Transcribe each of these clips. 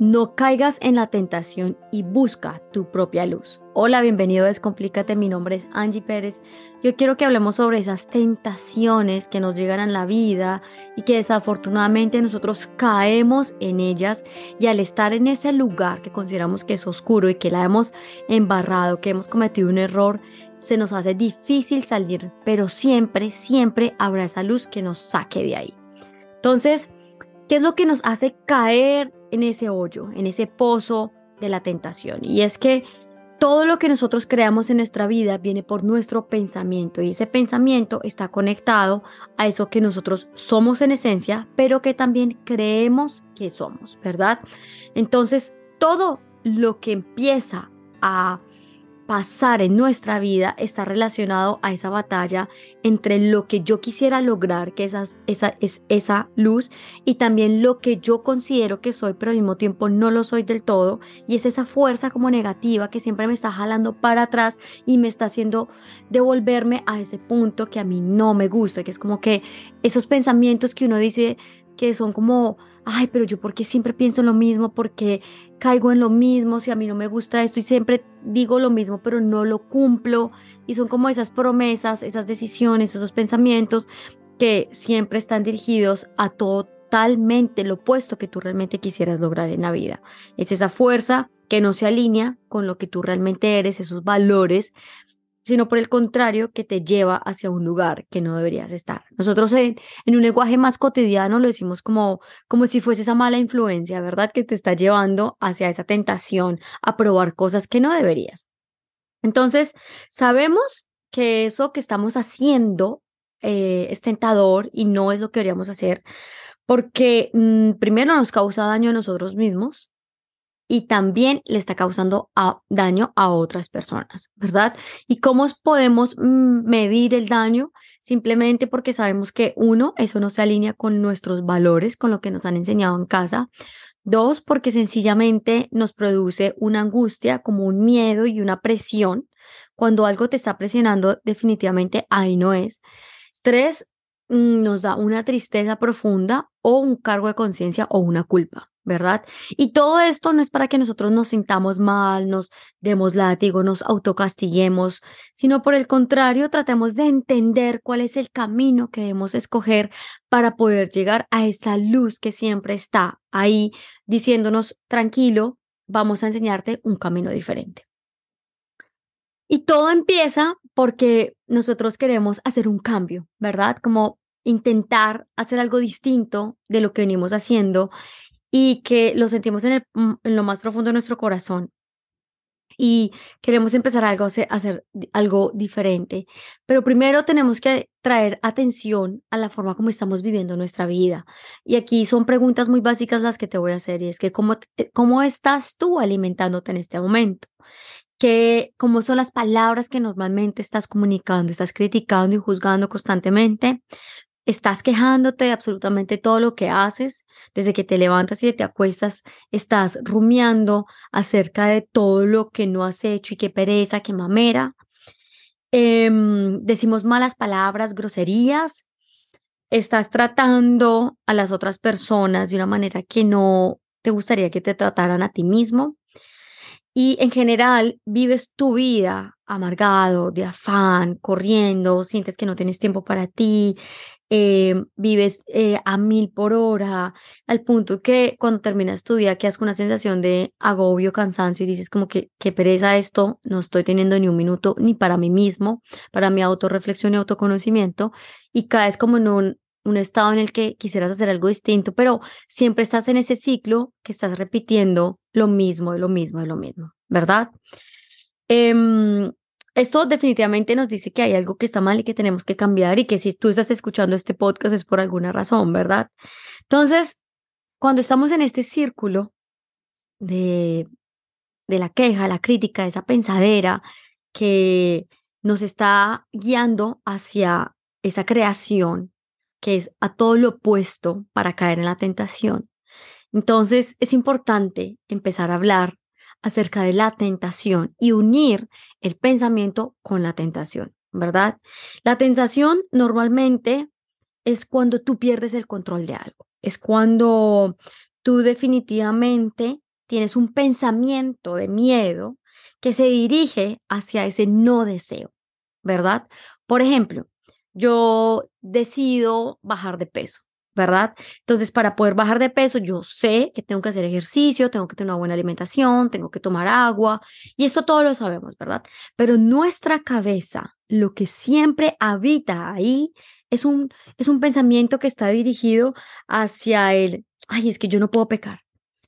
No caigas en la tentación y busca tu propia luz. Hola, bienvenido a Descomplícate. Mi nombre es Angie Pérez. Yo quiero que hablemos sobre esas tentaciones que nos llegan a la vida y que desafortunadamente nosotros caemos en ellas y al estar en ese lugar que consideramos que es oscuro y que la hemos embarrado, que hemos cometido un error, se nos hace difícil salir, pero siempre, siempre habrá esa luz que nos saque de ahí. Entonces, ¿qué es lo que nos hace caer en ese hoyo, en ese pozo de la tentación. Y es que todo lo que nosotros creamos en nuestra vida viene por nuestro pensamiento y ese pensamiento está conectado a eso que nosotros somos en esencia, pero que también creemos que somos, ¿verdad? Entonces, todo lo que empieza a pasar en nuestra vida está relacionado a esa batalla entre lo que yo quisiera lograr, que esa, es esa luz, y también lo que yo considero que soy, pero al mismo tiempo no lo soy del todo, y es esa fuerza como negativa que siempre me está jalando para atrás y me está haciendo devolverme a ese punto que a mí no me gusta, que es como que esos pensamientos que uno dice que son como ay, pero yo porque siempre pienso lo mismo, porque caigo en lo mismo, si a mí no me gusta esto y siempre digo lo mismo, pero no lo cumplo. Y son como esas promesas, esas decisiones, esos pensamientos que siempre están dirigidos a totalmente lo opuesto que tú realmente quisieras lograr en la vida. Es esa fuerza que no se alinea con lo que tú realmente eres, esos valores sino por el contrario que te lleva hacia un lugar que no deberías estar. Nosotros en, un lenguaje más cotidiano lo decimos como, como si fuese esa mala influencia, ¿verdad? Que te está llevando hacia esa tentación a probar cosas que no deberías. Entonces, sabemos que eso que estamos haciendo eh, es tentador y no es lo que deberíamos hacer porque mm, primero nos causa daño a nosotros mismos, y también le está causando daño a otras personas, ¿verdad? ¿Y cómo podemos medir el daño? Simplemente porque sabemos que uno, eso no se alinea con nuestros valores, con lo que nos han enseñado en casa. Dos, porque sencillamente nos produce una angustia, como un miedo y una presión. Cuando algo te está presionando, definitivamente ahí no es. Tres, mm, nos da una tristeza profunda o un cargo de conciencia o una culpa. ¿Verdad? Y todo esto no es para que nosotros nos sintamos mal, nos demos látigo, nos autocastiguemos, sino por el contrario, tratemos de entender cuál es el camino que debemos escoger para poder llegar a esta luz que siempre está ahí diciéndonos, tranquilo, vamos a enseñarte un camino diferente. Y todo empieza porque nosotros queremos hacer un cambio, ¿verdad? Como intentar hacer algo distinto de lo que venimos haciendo y que lo sentimos mm, en lo más profundo de nuestro corazón y queremos empezar algo, a hacer, algo diferente. Pero primero tenemos que traer atención a la forma como estamos viviendo nuestra vida. Y aquí son preguntas muy básicas las que te voy a hacer y es que cómo, eh, cómo estás tú alimentándote en este momento. Que, cómo son las palabras que normalmente estás comunicando, estás criticando y juzgando constantemente, estás quejándote de absolutamente todo lo que haces, desde que te levantas y te acuestas, estás rumiando acerca de todo lo que no has hecho y qué pereza, qué mamera. Em, decimos malas palabras, groserías. Estás tratando a las otras personas de una manera que no te gustaría que te trataran a ti mismo. Y en general vives tu vida amargado, de afán, corriendo, sientes que no tienes tiempo para ti, eh, vives eh, a mil por hora, al punto que cuando terminas tu día quedas con una sensación de agobio, cansancio y dices como que qué pereza esto, no estoy teniendo ni un minuto ni para mí mismo, para mi autorreflexión y autoconocimiento y caes como en un, estado en el que quisieras hacer algo distinto, pero siempre estás en ese ciclo que estás repitiendo lo mismo, de lo mismo, de lo mismo, ¿verdad? Em, esto definitivamente nos dice que hay algo que está mal y que tenemos que cambiar y que si tú estás escuchando este podcast es por alguna razón, ¿verdad? Entonces, cuando estamos en este círculo de, de la queja, la crítica, esa pensadera que nos está guiando hacia esa creación que es a todo lo opuesto para caer en la tentación. Entonces es importante empezar a hablar acerca de la tentación y unir el pensamiento con la tentación, ¿verdad? La tentación normalmente es cuando tú pierdes el control de algo, es cuando tú definitivamente tienes un pensamiento de miedo que se dirige hacia ese no deseo, ¿verdad? Por ejemplo, yo decido bajar de peso, ¿verdad? Entonces, para poder bajar de peso, yo sé que tengo que hacer ejercicio, tengo que tener una buena alimentación, tengo que tomar agua, y esto todo lo sabemos, ¿verdad? Pero nuestra cabeza, lo que siempre habita ahí, es un, es un pensamiento que está dirigido hacia el, ay, es que yo no puedo pecar,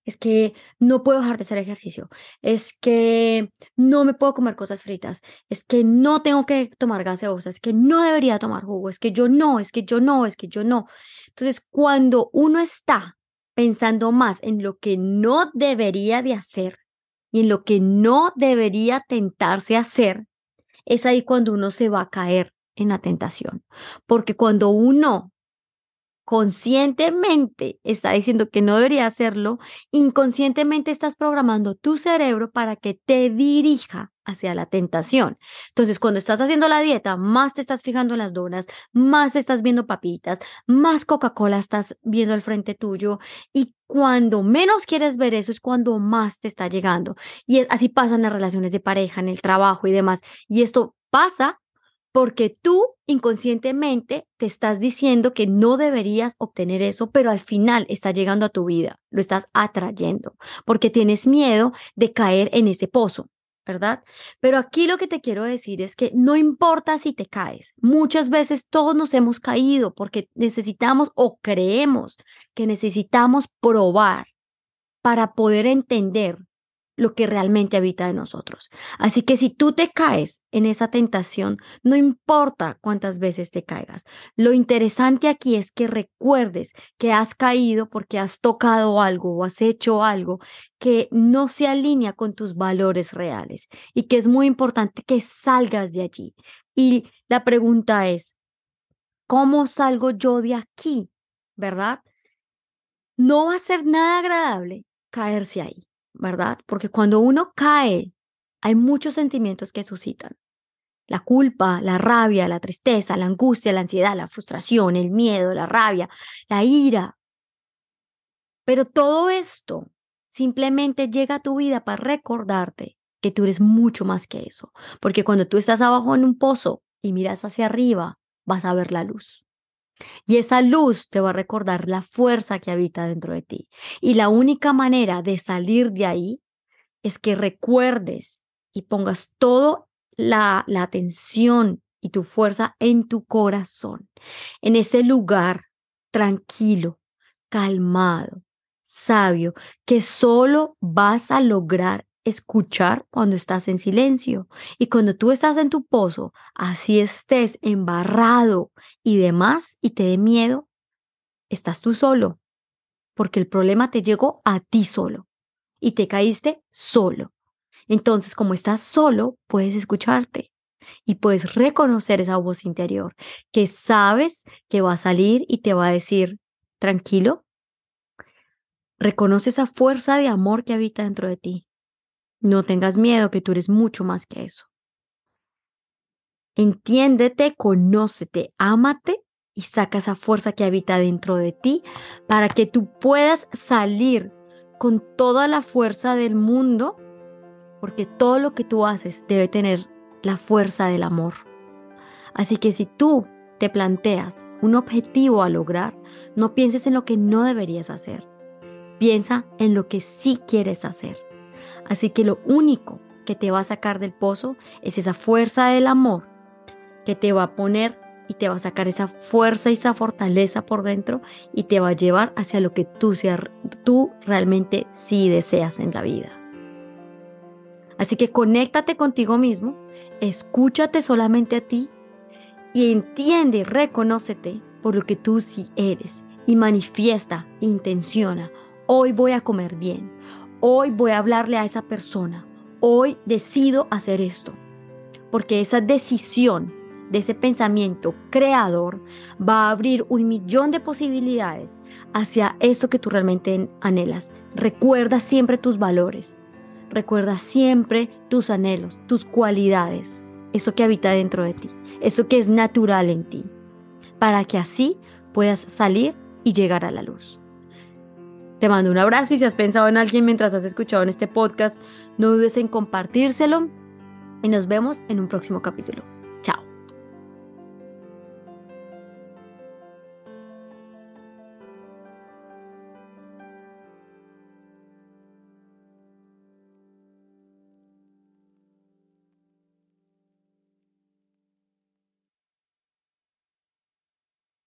es que no puedo dejar de hacer ejercicio, es que no me puedo comer cosas fritas, es que no tengo que tomar gaseosa, es que no debería tomar jugo, es que yo no, es que yo no, es que yo no. Entonces, cuando uno está pensando más en lo que no debería de hacer y en lo que no debería tentarse hacer, es ahí cuando uno se va a caer en la tentación. Porque cuando uno conscientemente está diciendo que no debería hacerlo, inconscientemente estás programando tu cerebro para que te dirija hacia la tentación. Entonces, cuando estás haciendo la dieta, más te estás fijando en las donas, más estás viendo papitas, más Coca-Cola estás viendo al frente tuyo y cuando menos quieres ver eso es cuando más te está llegando. Y así pasan las relaciones de pareja, en el trabajo y demás. Y esto pasa porque tú inconscientemente te estás diciendo que no deberías obtener eso, pero al final está llegando a tu vida, lo estás atrayendo, porque tienes miedo de caer en ese pozo, ¿verdad? Pero aquí lo que te quiero decir es que no importa si te caes, muchas veces todos nos hemos caído porque necesitamos o creemos que necesitamos probar para poder entender lo que realmente habita en nosotros. Así que si tú te caes en esa tentación, no importa cuántas veces te caigas. Lo interesante aquí es que recuerdes que has caído porque has tocado algo o has hecho algo que no se alinea con tus valores reales y que es muy importante que salgas de allí. Y la pregunta es, ¿cómo salgo yo de aquí? ¿Verdad? No va a ser nada agradable caerse ahí. ¿Verdad? Porque cuando uno cae, hay muchos sentimientos que suscitan. La culpa, la rabia, la tristeza, la angustia, la ansiedad, la frustración, el miedo, la rabia, la ira. Pero todo esto simplemente llega a tu vida para recordarte que tú eres mucho más que eso. Porque cuando tú estás abajo en un pozo y miras hacia arriba, vas a ver la luz. Y esa luz te va a recordar la fuerza que habita dentro de ti. Y la única manera de salir de ahí es que recuerdes y pongas toda la, la atención y tu fuerza en tu corazón, en ese lugar tranquilo, calmado, sabio, que solo vas a lograr escuchar cuando estás en silencio. Y cuando tú estás en tu pozo, así estés embarrado y demás y te dé miedo, estás tú solo, porque el problema te llegó a ti solo y te caíste solo. Entonces, como estás solo, puedes escucharte y puedes reconocer esa voz interior que sabes que va a salir y te va a decir, tranquilo, reconoce esa fuerza de amor que habita dentro de ti no tengas miedo que tú eres mucho más que eso. Entiéndete, conócete, ámate y saca esa fuerza que habita dentro de ti para que tú puedas salir con toda la fuerza del mundo, porque todo lo que tú haces debe tener la fuerza del amor. Así que si tú te planteas un objetivo a lograr, no pienses en lo que no deberías hacer. Piensa en lo que sí quieres hacer. Así que lo único que te va a sacar del pozo es esa fuerza del amor que te va a poner y te va a sacar esa fuerza y esa fortaleza por dentro y te va a llevar hacia lo que tú, tú realmente sí deseas en la vida. Así que conéctate contigo mismo, escúchate solamente a ti y entiende y reconócete por lo que tú sí eres y manifiesta, intenciona, hoy voy a comer bien, hoy voy a hablarle a esa persona, hoy decido hacer esto, porque esa decisión de ese pensamiento creador va a abrir un millón de posibilidades hacia eso que tú realmente anhelas. Recuerda siempre tus valores, recuerda siempre tus anhelos, tus cualidades, eso que habita dentro de ti, eso que es natural en ti, para que así puedas salir y llegar a la luz. Te mando un abrazo y si has pensado en alguien mientras has escuchado en este podcast, no dudes en compartírselo y nos vemos en un próximo capítulo.